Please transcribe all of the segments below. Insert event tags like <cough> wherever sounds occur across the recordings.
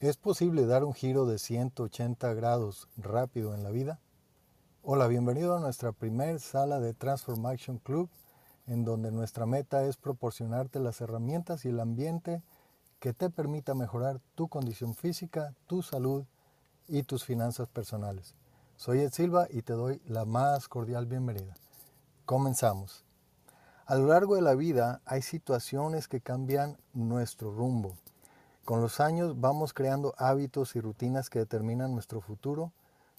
¿Es posible dar un giro de 180 grados rápido en la vida? Hola, bienvenido a nuestra primer sala de Transformation Club, en donde nuestra meta es proporcionarte las herramientas y el ambiente que te permita mejorar tu condición física, tu salud y tus finanzas personales. Soy Ed Silva y te doy la más cordial bienvenida. Comenzamos. A lo largo de la vida hay situaciones que cambian nuestro rumbo con los años vamos creando hábitos y rutinas que determinan nuestro futuro.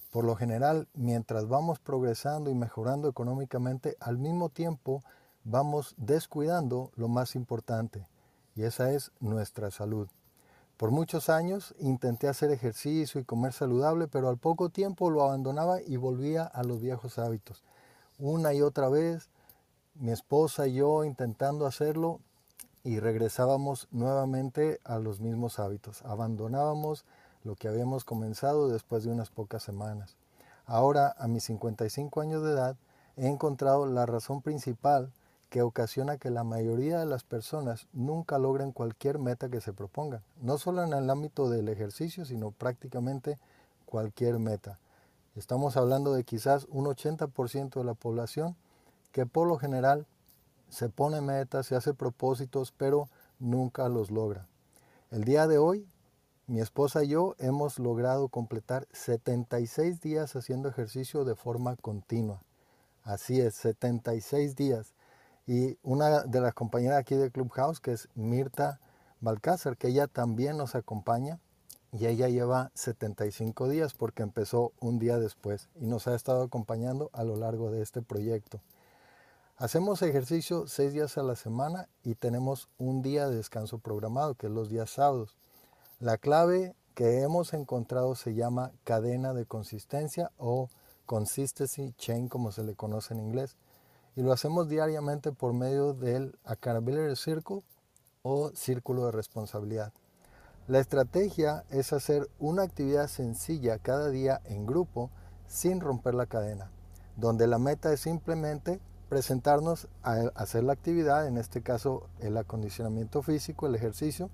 Por lo general, mientras vamos progresando y mejorando económicamente, al mismo tiempo vamos descuidando lo más importante, y esa es nuestra salud. Por muchos años intenté hacer ejercicio y comer saludable, pero al poco tiempo lo abandonaba y volvía a los viejos hábitos. Una y otra vez, mi esposa y yo intentando hacerlo, y regresábamos nuevamente a los mismos hábitos. Abandonábamos lo que habíamos comenzado después de unas pocas semanas. Ahora, a mis 55 años de edad, he encontrado la razón principal que ocasiona que la mayoría de las personas nunca logren cualquier meta que se propongan, no solo en el ámbito del ejercicio, sino prácticamente cualquier meta. Estamos hablando de quizás un 80% de la población que por lo general se pone metas, se hace propósitos, pero nunca los logra. El día de hoy, mi esposa y yo hemos logrado completar 76 días haciendo ejercicio de forma continua. Así es, 76 días. Y una de las compañeras aquí de Clubhouse, que es Mirta Balcázar, que ella también nos acompaña, y ella lleva 75 días porque empezó un día después y nos ha estado acompañando a lo largo de este proyecto. Hacemos ejercicio seis días a la semana y tenemos un día de descanso programado, que es los días sábados. La clave que hemos encontrado se llama cadena de consistencia o consistency chain, como se le conoce en inglés. Y lo hacemos diariamente por medio del accountability circle o círculo de responsabilidad. La estrategia es hacer una actividad sencilla cada día en grupo sin romper la cadena, donde la meta es simplemente presentarnos a hacer la actividad, en este caso el acondicionamiento físico, el ejercicio,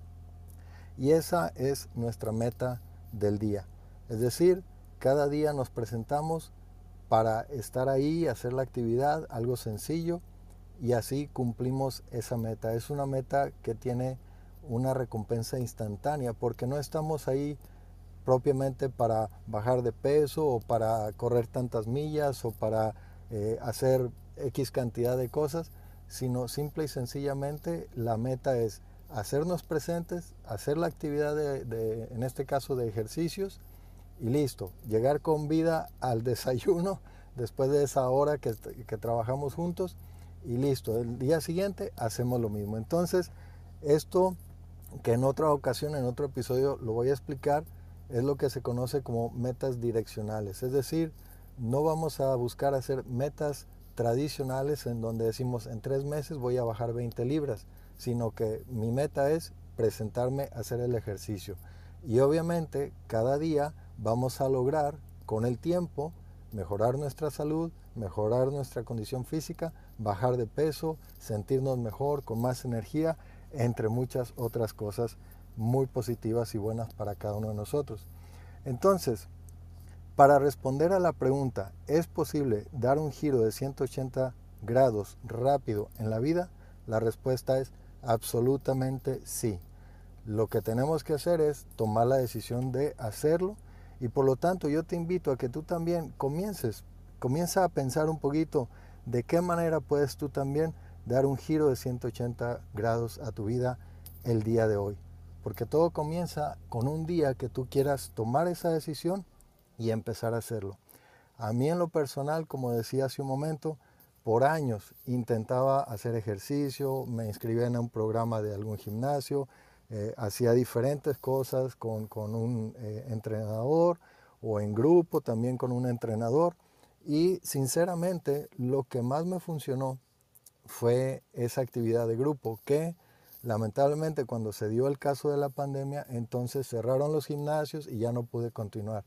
y esa es nuestra meta del día. Es decir, cada día nos presentamos para estar ahí, hacer la actividad, algo sencillo, y así cumplimos esa meta. Es una meta que tiene una recompensa instantánea, porque no estamos ahí propiamente para bajar de peso o para correr tantas millas o para eh, hacer X cantidad de cosas, sino simple y sencillamente la meta es hacernos presentes, hacer la actividad de, en este caso de ejercicios y listo, llegar con vida al <laughs> desayuno después de esa hora que, que trabajamos juntos y listo, el día siguiente hacemos lo mismo. Entonces, esto que en otra ocasión, en otro episodio lo voy a explicar, es lo que se conoce como metas direccionales, es decir, no vamos a buscar hacer metas tradicionales en donde decimos en tres meses voy a bajar 20 libras, sino que mi meta es presentarme a hacer el ejercicio. Y obviamente cada día vamos a lograr con el tiempo mejorar nuestra salud, mejorar nuestra condición física, bajar de peso, sentirnos mejor, con más energía, entre muchas otras cosas muy positivas y buenas para cada uno de nosotros. Entonces, para responder a la pregunta, ¿es posible dar un giro de 180 grados rápido en la vida? La respuesta es absolutamente sí. Lo que tenemos que hacer es tomar la decisión de hacerlo y por lo tanto yo te invito a que tú también comiences, comienza a pensar un poquito de qué manera puedes tú también dar un giro de 180 grados a tu vida el día de hoy. Porque todo comienza con un día que tú quieras tomar esa decisión y empezar a hacerlo. A mí en lo personal, como decía hace un momento, por años intentaba hacer ejercicio, me inscribía en un programa de algún gimnasio, eh, hacía diferentes cosas con, un eh, entrenador o en grupo también con un entrenador y sinceramente lo que más me funcionó fue esa actividad de grupo que lamentablemente cuando se dio el caso de la pandemia entonces cerraron los gimnasios y ya no pude continuar.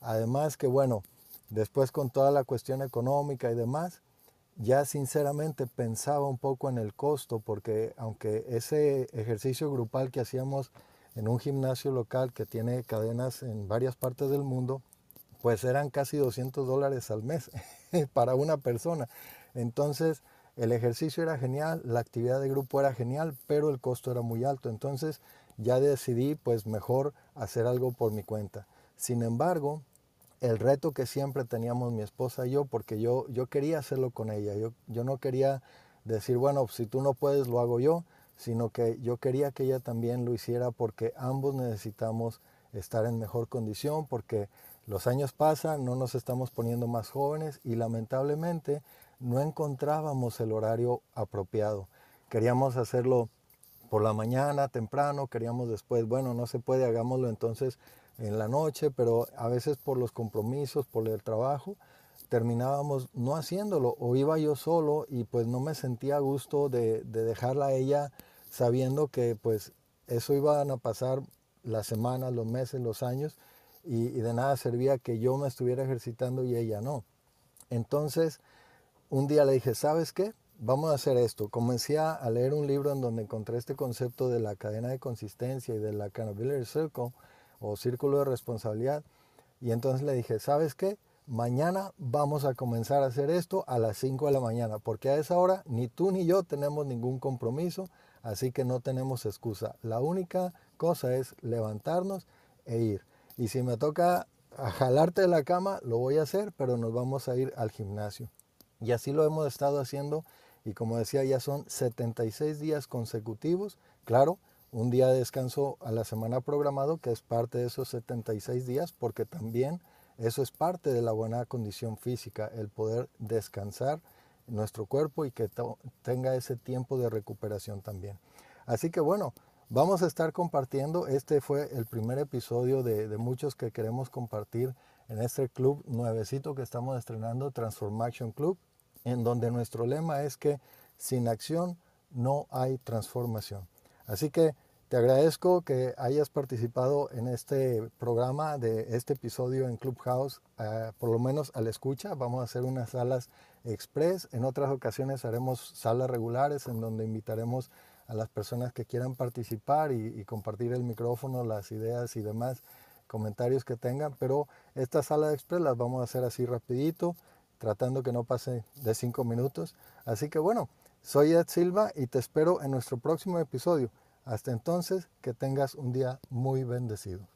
Además que bueno, después con toda la cuestión económica y demás, ya sinceramente pensaba un poco en el costo, porque aunque ese ejercicio grupal que hacíamos en un gimnasio local que tiene cadenas en varias partes del mundo, pues eran casi 200 dólares al mes <laughs> para una persona. Entonces, el ejercicio era genial, la actividad de grupo era genial, pero el costo era muy alto. Entonces, ya decidí pues mejor hacer algo por mi cuenta. Sin embargo, el reto que siempre teníamos mi esposa y yo, porque yo, yo quería hacerlo con ella, yo, yo no quería decir, bueno, si tú no puedes, lo hago yo, sino que yo quería que ella también lo hiciera porque ambos necesitamos estar en mejor condición, porque los años pasan, no nos estamos poniendo más jóvenes y lamentablemente no encontrábamos el horario apropiado. Queríamos hacerlo por la mañana, temprano, queríamos después, bueno, no se puede, hagámoslo entonces en la noche, pero a veces por los compromisos, por el trabajo, terminábamos no haciéndolo o iba yo solo y pues no me sentía a gusto de, dejarla a ella sabiendo que pues eso iban a pasar las semanas, los meses, los años y, de nada servía que yo me estuviera ejercitando y ella no. Entonces, un día le dije, ¿sabes qué? Vamos a hacer esto. Comencé a leer un libro en donde encontré este concepto de la cadena de consistencia y de la accountability circle o círculo de responsabilidad. Y entonces le dije, ¿sabes qué? Mañana vamos a comenzar a hacer esto a las 5 de la mañana, porque a esa hora ni tú ni yo tenemos ningún compromiso, así que no tenemos excusa. La única cosa es levantarnos e ir. Y si me toca jalarte de la cama, lo voy a hacer, pero nos vamos a ir al gimnasio. Y así lo hemos estado haciendo y como decía, ya son 76 días consecutivos. Claro, un día de descanso a la semana programado, que es parte de esos 76 días, porque también eso es parte de la buena condición física, el poder descansar nuestro cuerpo y que tenga ese tiempo de recuperación también. Así que bueno, vamos a estar compartiendo, este fue el primer episodio de, de muchos que queremos compartir en este club nuevecito que estamos estrenando, Transformation Club, en donde nuestro lema es que sin acción no hay transformación. Así que te agradezco que hayas participado en este programa de este episodio en Clubhouse, eh, por lo menos a la escucha. Vamos a hacer unas salas express. En otras ocasiones haremos salas regulares en donde invitaremos a las personas que quieran participar y, compartir el micrófono, las ideas y demás comentarios que tengan. Pero esta sala express las vamos a hacer así rapidito, tratando que no pase de cinco minutos. Así que bueno, soy Ed Silva y te espero en nuestro próximo episodio. Hasta entonces, que tengas un día muy bendecido.